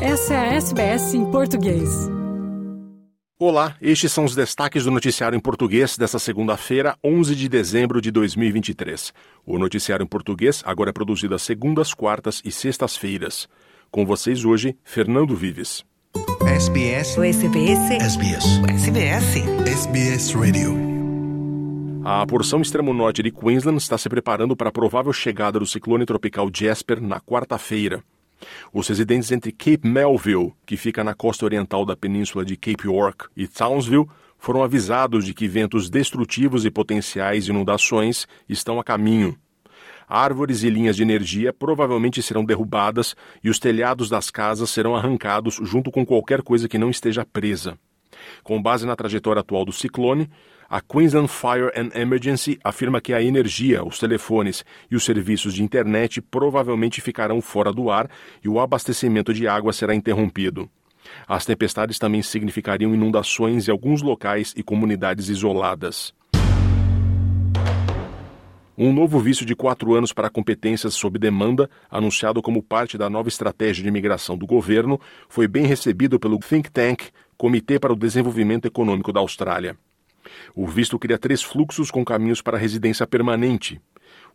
Essa é a SBS em português. Olá, estes são os destaques do Noticiário em Português desta segunda-feira, 11 de dezembro de 2023. O Noticiário em Português agora é produzido às segundas, quartas e sextas-feiras. Com vocês hoje, Fernando Vives. SBS. O SBS. SBS. SBS. SBS Radio. A porção extremo-norte de Queensland está se preparando para a provável chegada do ciclone tropical Jasper na quarta-feira. Os residentes entre Cape Melville, que fica na costa oriental da península de Cape York, e Townsville foram avisados de que ventos destrutivos e potenciais inundações estão a caminho. Árvores e linhas de energia provavelmente serão derrubadas e os telhados das casas serão arrancados junto com qualquer coisa que não esteja presa. Com base na trajetória atual do ciclone, a Queensland Fire and Emergency afirma que a energia, os telefones e os serviços de internet provavelmente ficarão fora do ar e o abastecimento de água será interrompido. As tempestades também significariam inundações em alguns locais e comunidades isoladas. Um novo visto de quatro anos para competências sob demanda, anunciado como parte da nova estratégia de imigração do governo, foi bem recebido pelo think tank Comitê para o Desenvolvimento Econômico da Austrália. O visto cria três fluxos com caminhos para residência permanente.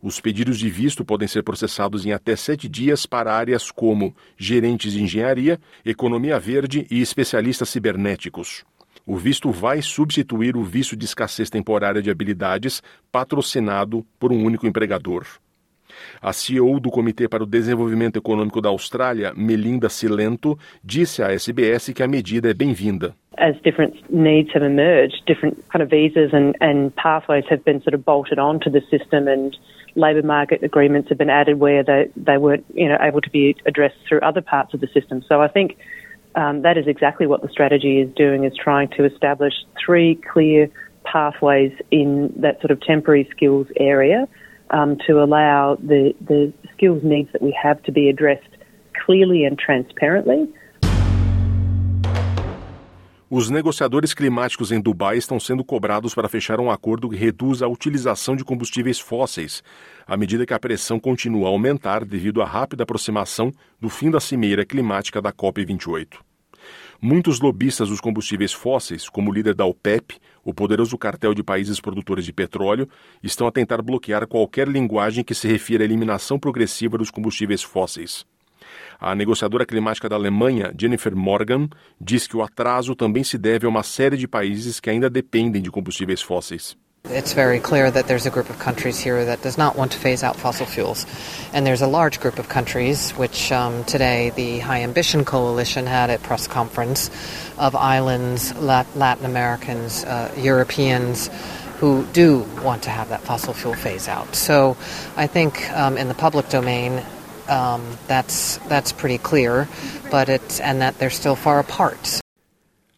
Os pedidos de visto podem ser processados em até sete dias para áreas como gerentes de engenharia, economia verde e especialistas cibernéticos. O visto vai substituir o visto de escassez temporária de habilidades patrocinado por um único empregador. A CEO do Comitê para o Desenvolvimento Econômico da Austrália, Melinda Silento, disse à SBS que a medida é bem-vinda. As different needs have emerged, different kind of visas and, and pathways have been sort of bolted onto the system and labour market agreements have been added where they, they weren't you know, able to be addressed through other parts of the system. So I think um, that is exactly what the strategy is doing, is trying to establish three clear pathways in that sort of temporary skills area um, to allow the, the skills needs that we have to be addressed clearly and transparently. Os negociadores climáticos em Dubai estão sendo cobrados para fechar um acordo que reduz a utilização de combustíveis fósseis, à medida que a pressão continua a aumentar devido à rápida aproximação do fim da cimeira climática da COP28. Muitos lobistas dos combustíveis fósseis, como o líder da OPEP, o poderoso cartel de países produtores de petróleo, estão a tentar bloquear qualquer linguagem que se refira à eliminação progressiva dos combustíveis fósseis. A negociadora climática da Alemanha, Jennifer Morgan, diz que o atraso também se deve a uma série de países que ainda dependem de combustíveis fósseis. It's very clear that there's a group of countries here that does not want to phase out fossil fuels. And there's a large group of countries, which um, today the High Ambition Coalition had a press conference of islands, Latin Americans, uh, Europeans, who do want to have that fossil fuel phase out. So I think um, in the public domain, um, that's, that's pretty clear, but it's, and that they're still far apart.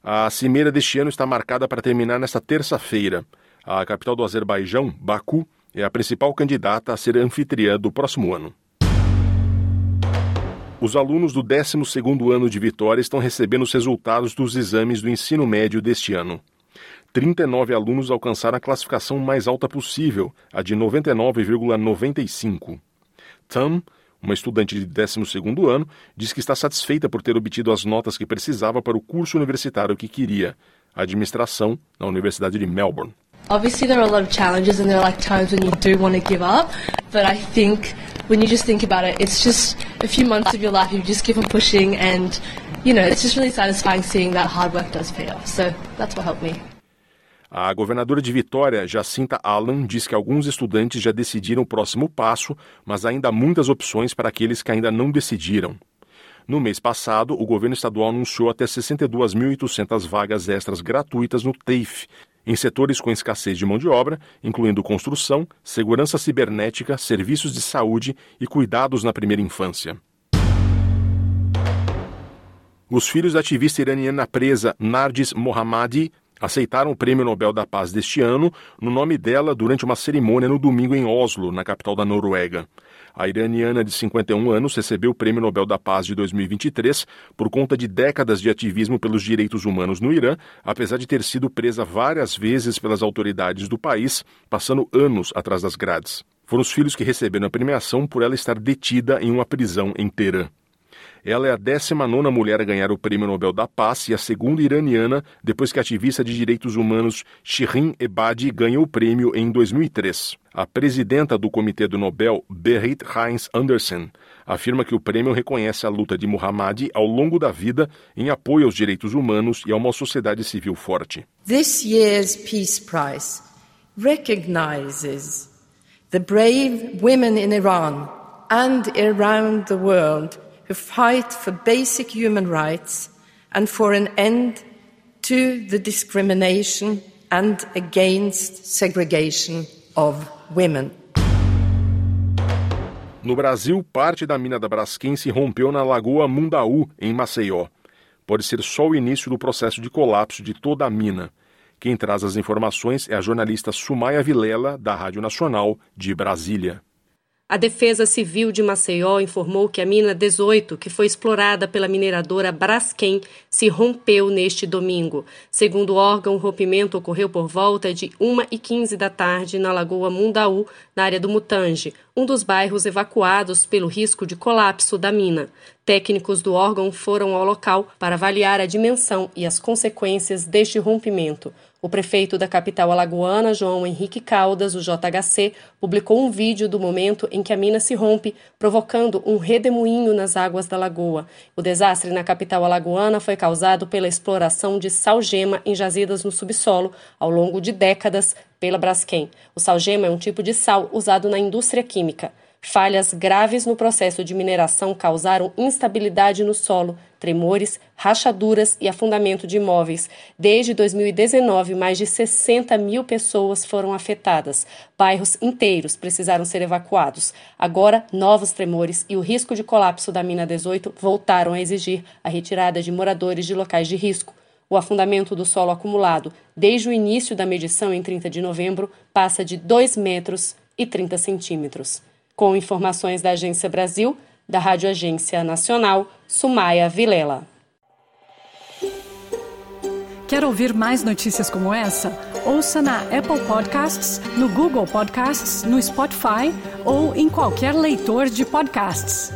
A cimeira deste ano está marcada para terminar nesta terça-feira. A capital do Azerbaijão, Baku, é a principal candidata a ser anfitriã do próximo ano. Os alunos do 12º ano de Vitória estão recebendo os resultados dos exames do ensino médio deste ano. 39 alunos alcançaram a classificação mais alta possível, a de 99,95. Tam, uma estudante de 12º ano, diz que está satisfeita por ter obtido as notas que precisava para o curso universitário que queria, administração, na Universidade de Melbourne. Obviously, there are a lot of challenges, and there are like times when you do want to give up. But I think when you just think about it, it's just a few months of your life. You just keep on pushing, and you know, it's just really satisfying seeing that hard work does pay off. So that's what helped me. A governadora de Vitória, Jacinta Allan, diz que alguns estudantes já decidiram o próximo passo, mas ainda há muitas opções para aqueles que ainda não decidiram. No mês passado, o governo estadual anunciou até 62.800 vagas extras gratuitas no TAFE, em setores com escassez de mão de obra, incluindo construção, segurança cibernética, serviços de saúde e cuidados na primeira infância. Os filhos da ativista iraniana presa Nargis Mohammadi aceitaram o Prêmio Nobel da Paz deste ano no nome dela durante uma cerimônia no domingo em Oslo, na capital da Noruega. A iraniana de 51 anos recebeu o Prêmio Nobel da Paz de 2023 por conta de décadas de ativismo pelos direitos humanos no Irã, apesar de ter sido presa várias vezes pelas autoridades do país, passando anos atrás das grades. Foram os filhos que receberam a premiação por ela estar detida em uma prisão em Teherã. Ela é a 19 mulher a ganhar o Prêmio Nobel da Paz e a segunda iraniana depois que a ativista de direitos humanos Shirin Ebadi ganhou o prêmio em 2003. A presidenta do Comitê do Nobel, Berit Heinz Andersen, afirma que o prêmio reconhece a luta de Muhammad ao longo da vida em apoio aos direitos humanos e a uma sociedade civil forte. This year's Peace Prize recognizes the brave women in Iran and around the world who fight for basic human rights and for an end to the discrimination and against segregation of women. No Brasil, parte da mina da Braskem se rompeu na Lagoa Mundaú, em Maceió. Pode ser só o início do processo de colapso de toda a mina. Quem traz as informações é a jornalista Sumaia Vilela, da Rádio Nacional de Brasília. A Defesa Civil de Maceió informou que a mina 18, que foi explorada pela mineradora Braskem, se rompeu neste domingo. Segundo o órgão, o rompimento ocorreu por volta de 1h15 da tarde na Lagoa Mundaú, na área do Mutange, um dos bairros evacuados pelo risco de colapso da mina. Técnicos do órgão foram ao local para avaliar a dimensão e as consequências deste rompimento. O prefeito da capital alagoana, João Henrique Caldas, o JHC, publicou um vídeo do momento em que a mina se rompe, provocando um redemoinho nas águas da lagoa. O desastre na capital alagoana foi causado pela exploração de salgema em jazidas no subsolo ao longo de décadas pela Braskem. O salgema é um tipo de sal usado na indústria química. Falhas graves no processo de mineração causaram instabilidade no solo, tremores, rachaduras e afundamento de imóveis. Desde 2019, mais de 60 mil pessoas foram afetadas. Bairros inteiros precisaram ser evacuados. Agora, novos tremores e o risco de colapso da mina 18 voltaram a exigir a retirada de moradores de locais de risco. O afundamento do solo acumulado desde o início da medição em 30 de novembro passa de 2 metros e 30 centímetros. Com informações da Agência Brasil, da Rádio Agência Nacional, Sumaia Vilela. Quer ouvir mais notícias como essa? Ouça na Apple Podcasts, no Google Podcasts, no Spotify ou em qualquer leitor de podcasts.